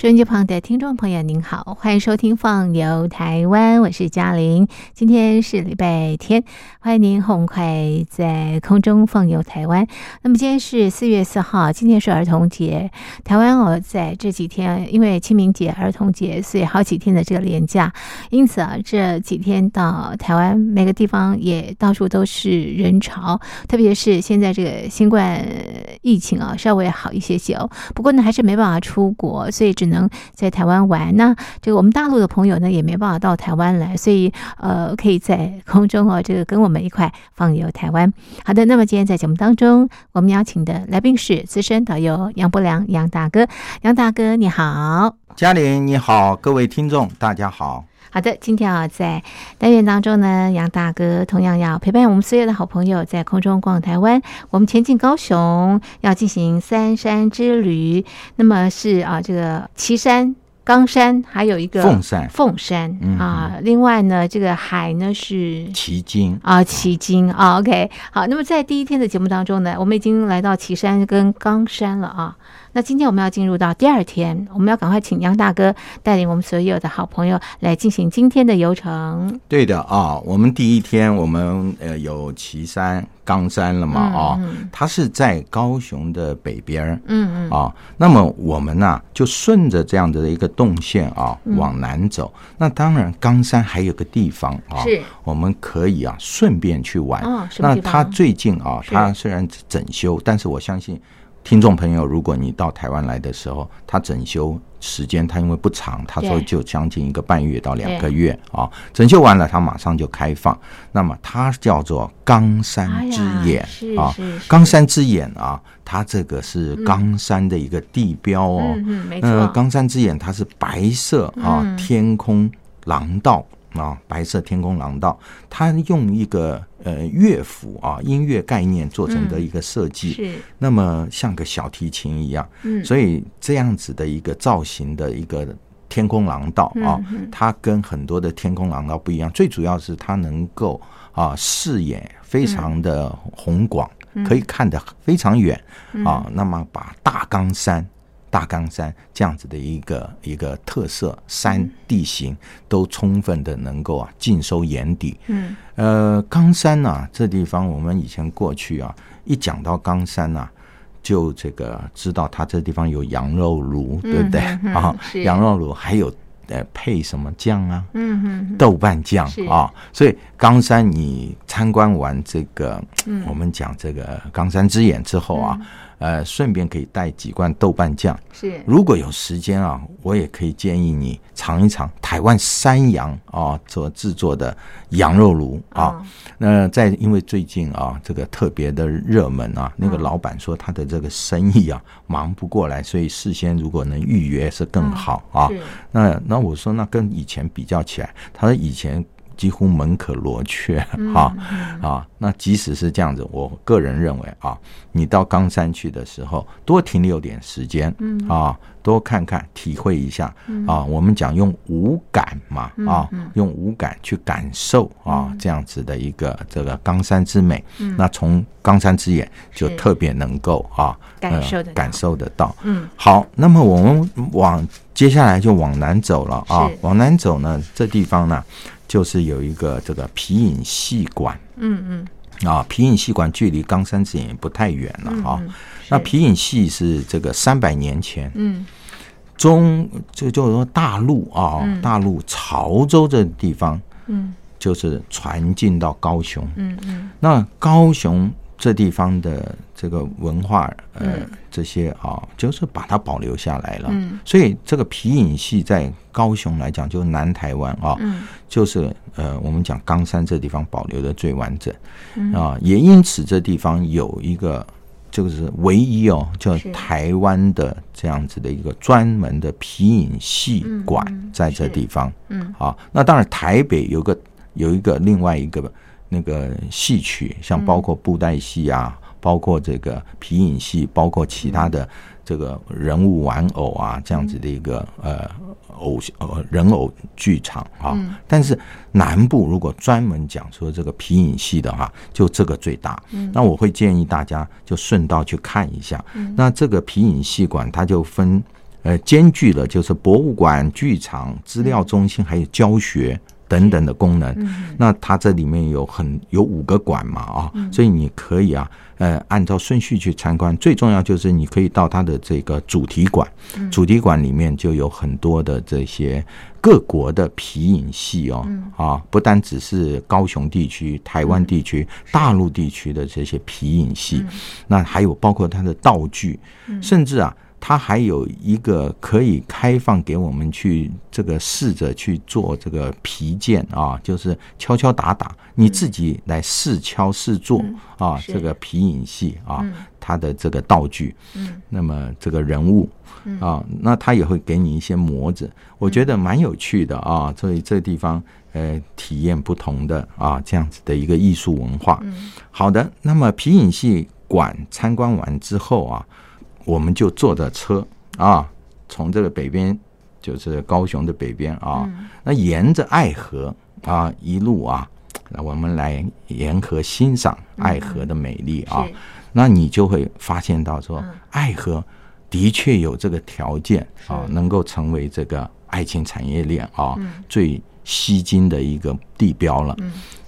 收音机旁的听众朋友，您好，欢迎收听《放游台湾》，我是嘉玲。今天是礼拜天，欢迎您很快在空中放游台湾。那么今天是四月四号，今天是儿童节。台湾哦，在这几天因为清明节、儿童节，所以好几天的这个连假，因此啊，这几天到台湾每个地方也到处都是人潮，特别是现在这个新冠疫情啊，稍微好一些些哦。不过呢，还是没办法出国，所以只能能在台湾玩。呢这个我们大陆的朋友呢，也没办法到台湾来，所以呃，可以在空中哦，这个跟我们一块放游台湾。好的，那么今天在节目当中，我们邀请的来宾是资深导游杨伯良杨大哥。杨大哥你好，嘉玲你好，各位听众大家好。好的，今天啊，在单元当中呢，杨大哥同样要陪伴我们所有的好朋友在空中逛台湾。我们前进高雄要进行三山之旅，那么是啊，这个岐山、冈山，还有一个凤山凤山嗯啊。另外呢，这个海呢是奇经啊，旗津啊，OK，好，那么在第一天的节目当中呢，我们已经来到岐山跟冈山了啊。那今天我们要进入到第二天，我们要赶快请杨大哥带领我们所有的好朋友来进行今天的游程。对的啊，我们第一天我们呃有岐山、冈山了嘛啊、嗯它是在高雄的北边儿嗯嗯啊。那么我们呢、就顺着这样的一个动线啊往南走。那当然，冈山还有个地方啊，是我们可以啊顺便去玩。那它最近啊，是它虽然整修，但是我相信。听众朋友，如果你到台湾来的时候，它整修时间它因为不长，他说就将近一个半月到两个月啊，整修完了它马上就开放。那么它叫做冈山之眼、哎啊冈山之眼啊，它这个是冈山的一个地标哦。嗯嗯，没那错，冈山之眼它是白色啊，嗯天空廊道啊，白色天空廊道，它用一个呃乐府啊音乐概念做成的一个设计，是那么像个小提琴一样，嗯所以这样子的一个造型的一个。天空廊道啊，嗯它跟很多的天空廊道不一样，最主要是它能够啊视野非常的宏广，嗯可以看得非常远啊。那么把大冈山、大冈山这样子的一个一个特色山地形都充分的能够啊尽收眼底。嗯呃，冈山呐、这地方我们以前过去啊，一讲到冈山呐、就这个知道它这地方有羊肉炉，对不对啊？羊肉炉还有呃配什么酱啊？嗯嗯豆瓣酱啊，所以冈山你参观完这个，嗯我们讲这个冈山之眼之后啊，呃，顺便可以带几罐豆瓣酱。是如果有时间啊，我也可以建议你尝一尝台湾山羊啊所制作的羊肉炉啊。哦那在因为最近啊这个特别的热门啊，那个嗯老板说他的这个生意啊忙不过来，所以事先如果能预约是更好啊。是那那我说那跟以前比较起来，他说以前几乎门可罗雀啊、啊。那即使是这样子，我个人认为啊，你到冈山去的时候，多停留点时间，嗯啊，多看看，体会一下啊。我们讲用五感嘛啊，用五感去感受啊这样子的一个这个冈山之美。那从冈山之眼就特别能够啊感受得到感受得到。嗯好，那么我们往接下来就往南走了啊。往南走呢，这地方呢，就是有一个这个皮影戏馆嗯嗯啊。皮影戏馆距离冈山之眼也不太远了啊。嗯那皮影戏是这个三百年前嗯中，就就是说大陆啊，大陆潮州这地方嗯就是传进到高雄。嗯嗯那高雄这地方的这个文化，呃，嗯这些啊，就是把它保留下来了。嗯所以这个皮影戏在高雄来讲，就是南台湾啊，嗯就是呃，我们讲冈山这地方保留的最完整嗯啊，也因此这地方有一个。就是唯一哦，叫台湾的这样子的一个专门的皮影戏馆在这地方。嗯啊，那当然台北有个有一个另外一个那个戏曲，像包括布袋戏啊，包括这个皮影戏，包括其他的这个人物玩偶啊这样子的一个呃偶呃人偶剧场啊。但是南部如果专门讲说这个皮影戏的话，就这个最大。那我会建议大家就顺道去看一下。那这个皮影戏馆它就分呃兼具了就是博物馆、剧场、资料中心还有教学。等等的功能，那它这里面有很有五个馆嘛啊，所以你可以啊，呃，按照顺序去参观。最重要就是你可以到它的这个主题馆，主题馆里面就有很多的这些各国的皮影戏哦，啊，不单只是高雄地区、台湾地区、大陆地区的这些皮影戏，那还有包括它的道具，甚至啊。它还有一个可以开放给我们去这个试着去做这个皮件啊，就是敲敲打打，你自己来试敲试做啊，这个皮影戏啊，它的这个道具，嗯，那么这个人物啊，那他也会给你一些模子，我觉得蛮有趣的啊，所以这地方呃体验不同的啊这样子的一个艺术文化。好的，那么皮影戏馆参观完之后啊。我们就坐着车啊，从这个北边，就是高雄的北边啊，那沿着爱河啊一路啊，那我们来沿河欣赏爱河的美丽啊。那你就会发现到说，爱河的确有这个条件啊，能够成为这个爱情产业链啊最吸睛的一个地标了。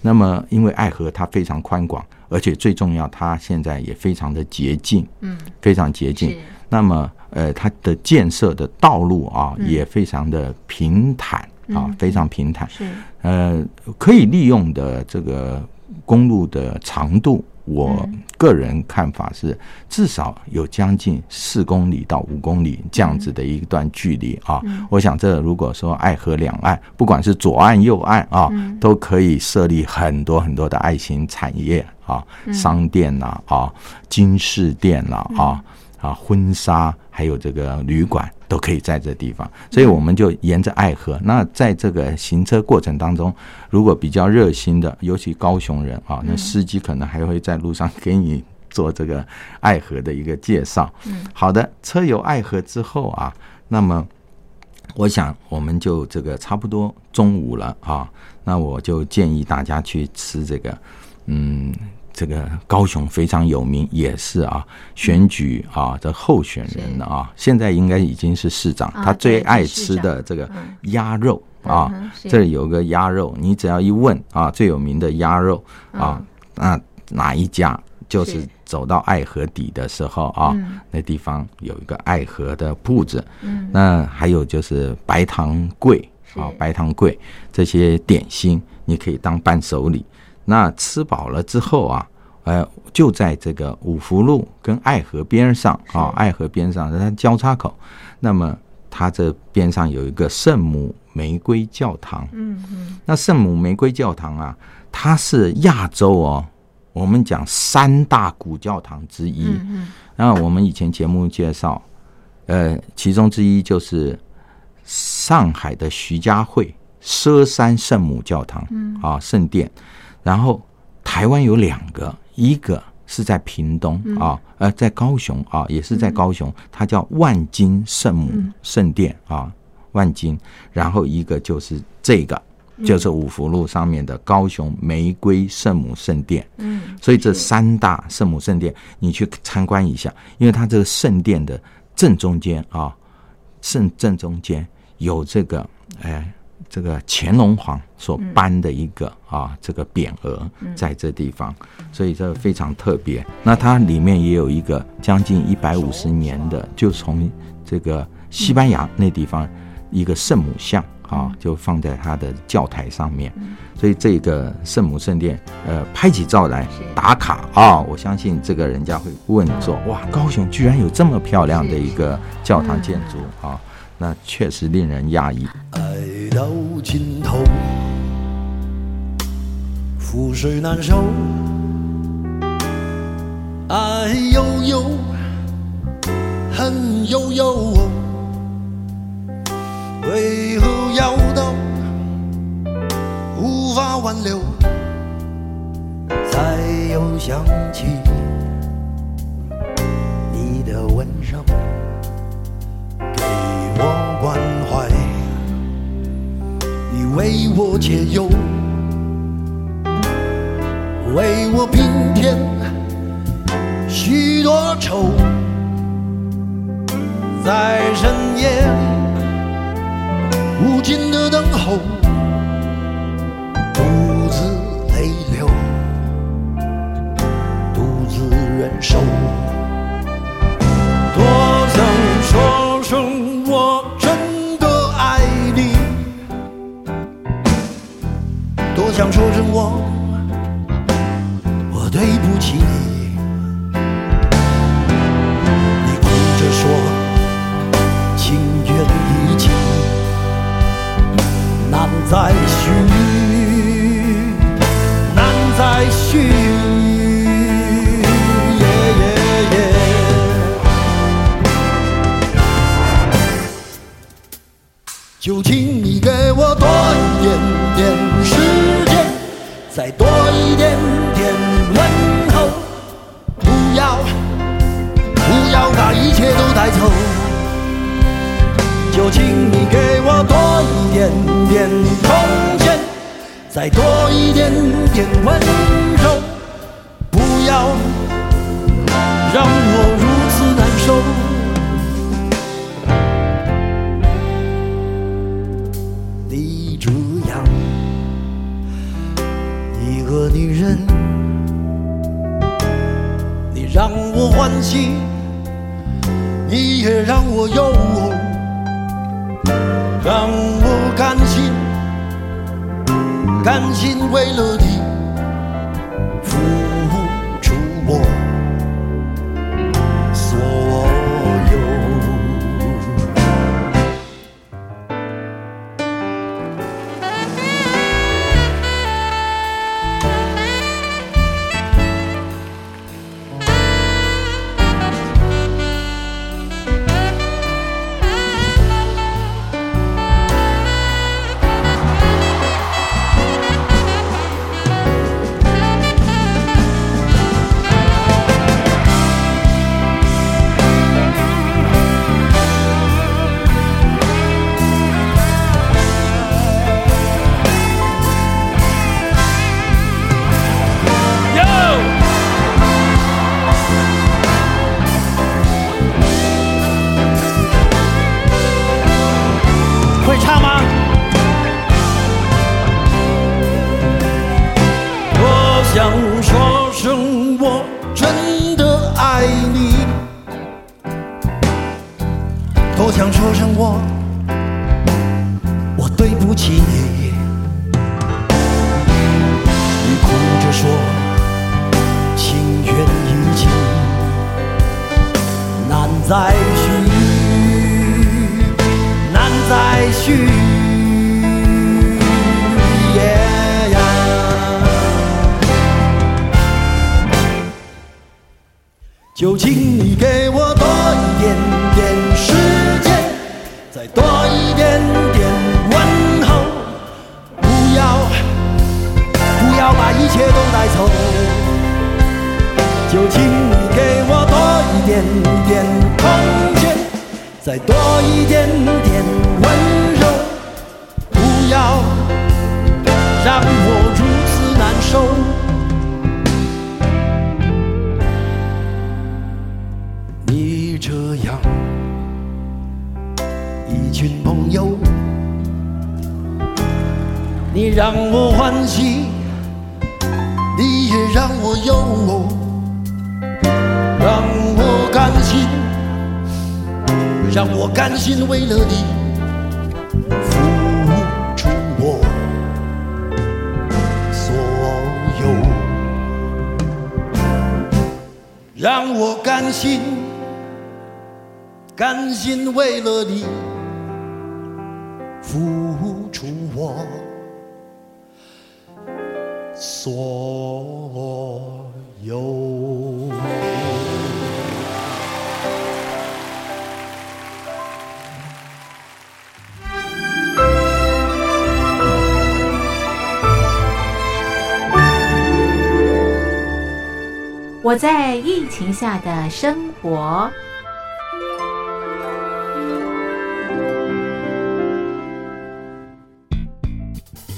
那么，因为爱河它非常宽广。而且最重要，它现在也非常的洁净，嗯，非常洁净。那么，呃，它的建设的道路啊，也非常的平坦啊，非常平坦。是，呃，可以利用的这个公路的长度。我个人看法是，至少有将近四公里到五公里这样子的一段距离啊。我想，这如果说爱河两岸，不管是左岸右岸啊，都可以设立很多很多的爱心产业啊，商店呐啊，金饰店呐啊。啊，婚纱还有这个旅馆都可以在这地方，所以我们就沿着爱河。那在这个行车过程当中，如果比较热心的，尤其高雄人啊，那司机可能还会在路上给你做这个爱河的一个介绍。嗯，好的，车游爱河之后啊，那么我想我们就这个差不多中午了啊，那我就建议大家去吃这个，嗯。这个高雄非常有名，也是啊，选举啊的候选人啊，现在应该已经是市长。他最爱吃的这个鸭肉啊，这里有个鸭肉，你只要一问啊，最有名的鸭肉啊，那哪一家？就是走到爱河底的时候啊，那地方有一个爱河的铺子。嗯，那还有就是白糖桂啊，白糖桂这些点心，你可以当伴手礼。那吃饱了之后啊，呃，就在这个五福路跟爱河边上啊，爱河边上它交叉口，那么它这边上有一个圣母玫瑰教堂。嗯嗯。那圣母玫瑰教堂啊，它是亚洲哦，我们讲三大古教堂之一。嗯嗯。那我们以前节目介绍，呃，其中之一就是上海的徐家汇佘山圣母教堂。嗯。啊，圣殿。然后台湾有两个，一个是在屏东啊，呃，在高雄啊，也是在高雄，它叫万金圣母圣殿啊，万金。然后一个就是这个，就是五福路上面的高雄玫瑰圣母圣殿。嗯，所以这三大圣母圣殿，你去参观一下，因为它这个圣殿的正中间啊，圣正中间有这个，哎。这个乾隆皇所颁的一个啊，这个匾额在这地方，所以这非常特别。那它里面也有一个将近一百五十年的，就从这个西班牙那地方一个圣母像啊，就放在它的教台上面。所以这个圣母圣殿，呃，拍起照来打卡啊，我相信这个人家会问说：哇，高雄居然有这么漂亮的一个教堂建筑啊！那确实令人讶异。到尽头，覆水难收。爱悠悠，恨悠悠，为何要到无法挽留？再又想起为我解忧，为我平添许多愁，在深夜无尽的等候，独自泪流，独自忍受。让我如此难受。你这样一个女人，你让我欢喜，你也让我忧，让我甘心，甘心为了你就请你给我多一点点时间，再多一点点问候，不要不要把一切都带走。就请你给我多一点点空间。再多一点点温柔，不要让我如此难受。让我欢喜，你也让我忧，让我甘心。让我甘心为了你付出我所有，让我甘心，甘心为了你付出我所有。我在疫情下的生活。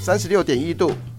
三十六点一度，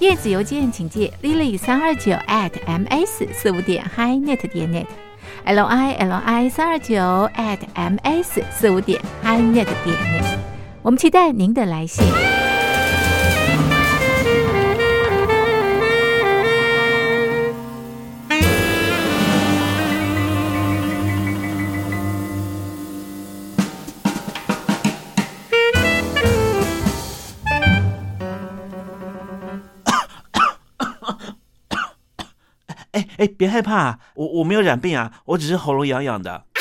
电子邮件请借 lily 三二九 at ms 四五点 hi net 点 net，l i l i 三二九 at ms 四五点 hi net 点 net，我们期待您的来信。哎，别害怕，我我没有染病啊，我只是喉咙痒痒的。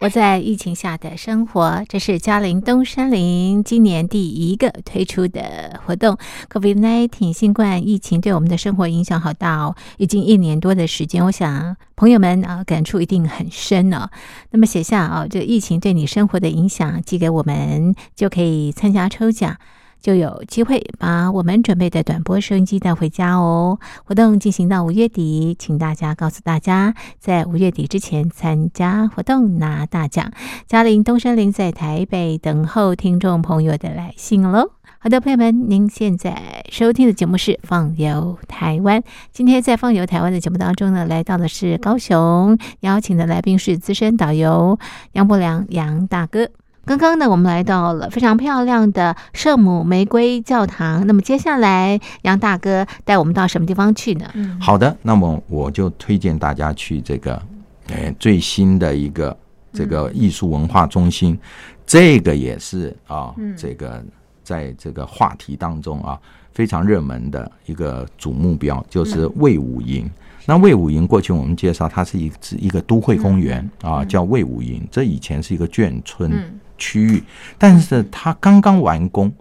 我在疫情下的生活，这是嘉陵东山林今年第一个推出的活动。COVID-19 新冠疫情对我们的生活影响好大哦，已经一年多的时间，我想朋友们啊感触一定很深呢。那么写下啊，这个疫情对你生活的影响，寄给我们就可以参加抽奖。就有机会把我们准备的短波收音机带回家哦。活动进行到五月底，请大家告诉大家，在五月底之前参加活动拿大奖。嘉玲东山林在台北等候听众朋友的来信喽。好的，朋友们，您现在收听的节目是《放游台湾》。今天在《放游台湾》的节目当中呢，来到的是高雄，邀请的来宾是资深导游杨伯良杨大哥。刚刚呢，我们来到了非常漂亮的圣母玫瑰教堂。那么接下来，杨大哥带我们到什么地方去呢？好的，那么我就推荐大家去这个，呃，最新的一个这个艺术文化中心，这个也是啊，这个在这个话题当中啊非常热门的一个主目标，就是魏武营。那魏武营过去我们介绍，它是一一个都会公园啊，叫魏武营。这以前是一个眷村。区域，但是它刚刚完工，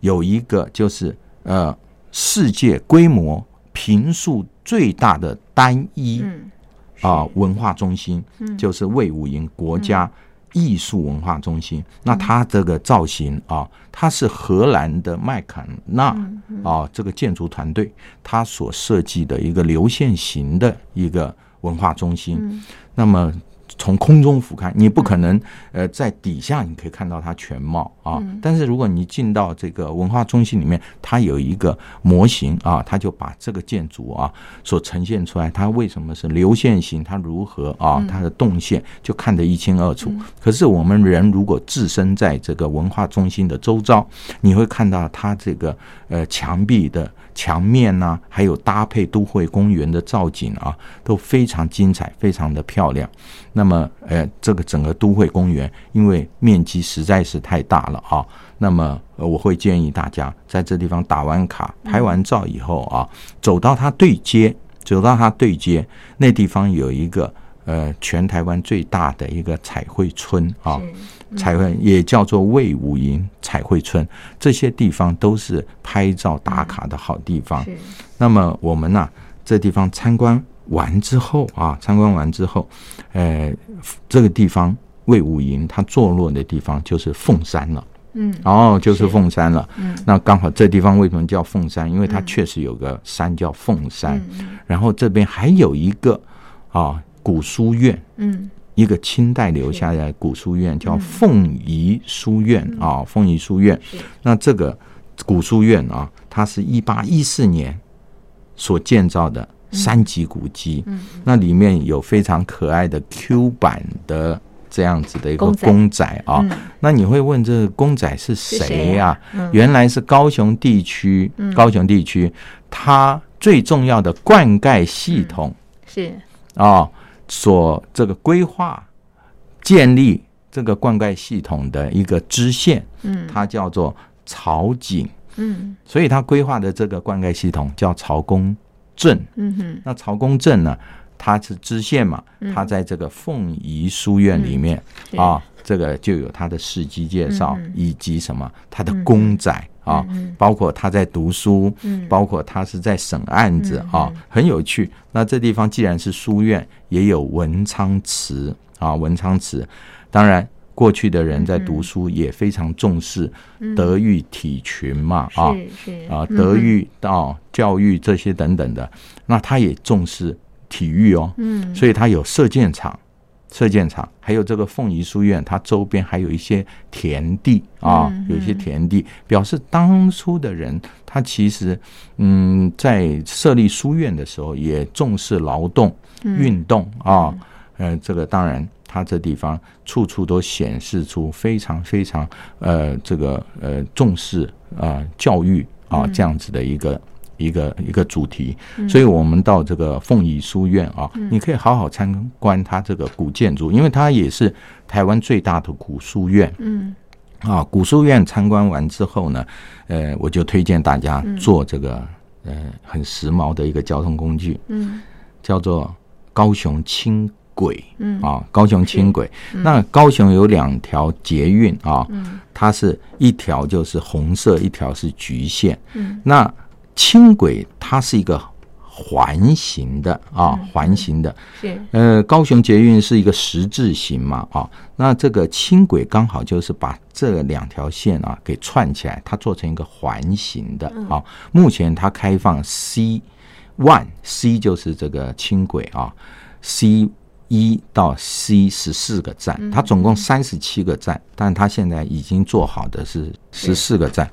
有一个就是呃，世界规模平数最大的单一啊文化中心，就是魏武营国家艺术文化中心。那它这个造型啊，它是荷兰的麦肯纳啊这个建筑团队他所设计的一个流线型的一个文化中心。那么。从空中俯瞰，你不可能呃在底下你可以看到它全貌啊。但是如果你进到这个文化中心里面，它有一个模型啊，它就把这个建筑啊所呈现出来，它为什么是流线型，它如何啊，它的动线就看得一清二楚。可是我们人如果置身在这个文化中心的周遭，你会看到它这个呃墙壁的。墙面呐，还有搭配都会公园的造景啊，都非常精彩，非常的漂亮。那么，呃，这个整个都会公园，因为面积实在是太大了啊。那么，我会建议大家在这地方打完卡、拍完照以后啊，走到它对接走到它对接，那地方有一个呃全台湾最大的一个彩绘村啊，彩绘也叫做魏武营彩绘村，这些地方都是拍照打卡的好地方。那么我们呢、这地方参观完之后啊，参观完之后，呃，这个地方魏武营它坐落的地方就是凤山了。嗯然后就是凤山了。嗯那刚好这地方为什么叫凤山？因为它确实有个山叫凤山。嗯然后这边还有一个啊古书院，嗯一个清代留下来的古书院叫凤仪书院嗯。啊，凤仪书院。那这个古书院啊，它是一八一四年所建造的三级古迹。嗯。那里面有非常可爱的 Q 版的这样子的一个公仔。啊。嗯。那你会问这个公仔是谁谁呀、原来是高雄地区，嗯。高雄地区它最重要的灌溉系统是。啊、所这个规划建立这个灌溉系统的一个支线，嗯。它叫做曹井，嗯。所以它规划的这个灌溉系统叫曹公镇。嗯哼。那曹公镇呢，它是支线嘛，嗯。它在这个凤仪书院里面、是啊，这个就有它的事迹介绍，以及什么它的公仔、啊，嗯包括他在读书，嗯。包括他是在审案子、嗯啊，很有趣。那这地方既然是书院，也有文昌祠啊，文昌祠，当然。过去的人在读书也非常重视德育体群嘛，啊，啊，嗯德育到教育这些等等的，那他也重视体育哦，嗯。所以他有射箭场，射箭场，还有这个凤仪书院，它周边还有一些田地啊，嗯有一些田地，表示当初的人他其实嗯，在设立书院的时候也重视劳动、嗯运动啊，呃，这个当然。它这地方处处都显示出非常非常呃这个呃重视啊、呃教育啊这样子的一个一个一个主题，所以我们到这个凤仪书院啊，你可以好好参观它这个古建筑，因为它也是台湾最大的古书院。嗯。啊，古书院参观完之后呢，呃，我就推荐大家坐这个呃很时髦的一个交通工具，嗯。叫做高雄轻轨。嗯。啊，高雄轻轨。那高雄有两条捷运啊，嗯。它是一条就是红色，一条是橘线。嗯。那轻轨它是一个环形的啊，嗯环形的。是呃，高雄捷运是一个十字形嘛，啊，那这个轻轨刚好就是把这两条线啊给串起来，它做成一个环形的啊。目前它开放 C one C 就是这个轻轨啊，C 一到 C 十四个站，它总共三十七个站，但它现在已经做好的是十四个站。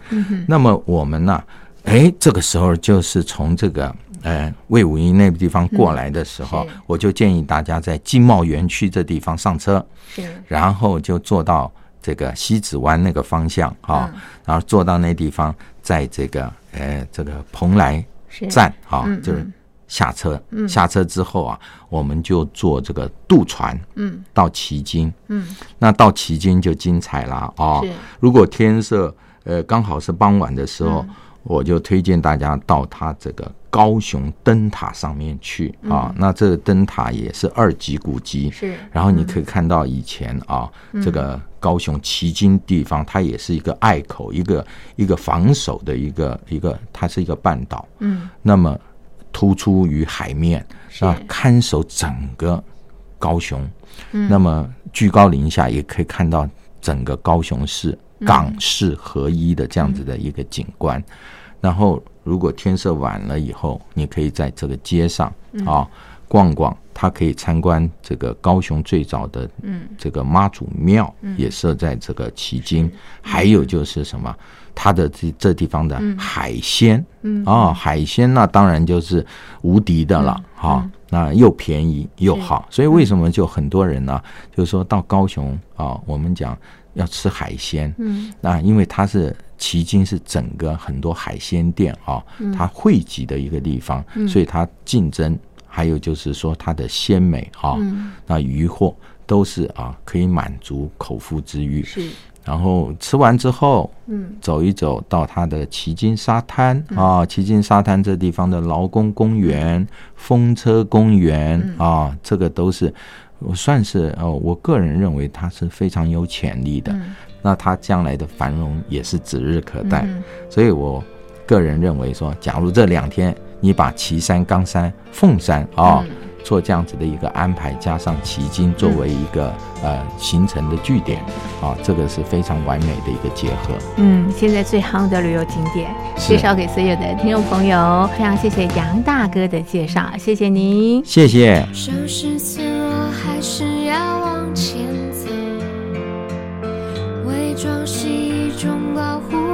那么我们呢、哎，这个时候就是从这个呃魏武营那个地方过来的时候，是。我就建议大家在经贸园区这地方上车，是。然后就坐到这个西子湾那个方向啊，嗯。然后坐到那地方，在这个呃这个蓬莱站啊，嗯就是嗯。下车，下车之后啊，我们就坐这个渡船嗯。到旗津，嗯。那到旗津就精彩了啊、是。如果天色呃刚好是傍晚的时嗯。候，我就推荐大家到它这个高雄灯塔上面去啊。那这个灯塔也是二级古迹，嗯是然后你可以看到以前啊，嗯这个高雄旗津地方，它也是一个隘口，一个一个防守的一个一个，它是一个半岛。嗯那么突出于海面，是啊，看守整个高雄。嗯那么居高临下也可以看到整个高雄市嗯港市合一的这样子的一个景观。然后，如果天色晚了以后，你可以在这个街上嗯。啊逛逛，它可以参观这个高雄最早的嗯。这个妈祖庙，也设在这个旗津。还有就是什么，它的这这地方的海鲜，嗯。啊，海鲜那当然就是无敌的了嗯。啊，那又便宜又好，所以为什么就很多人呢，就是说到高雄啊，我们讲要吃海鲜，嗯。那因为它是迄今是整个很多海鲜店啊，嗯。它汇集的一个地方，所以它竞争，还有就是说它的鲜美啊，嗯。那鱼货都是啊可以满足口腹之欲。是然后吃完之后，嗯，走一走到它的旗津沙滩啊，旗津沙滩这地方的劳工公园、风车公园啊，这个都是我算是哦，我个人认为它是非常有潜力的。那它将来的繁荣也是指日可待，所以我个人认为说，假如这两天你把岐山、冈山、凤山啊。做这样子的一个安排，加上旗津作为一个呃行程的据点，啊，这个是非常完美的一个结合。嗯，现在最夯的旅游景点，介绍给所有的听众朋友。非常谢谢杨大哥的介绍，谢谢您，谢谢。收拾脆弱，还是要往前走，伪装是一种保护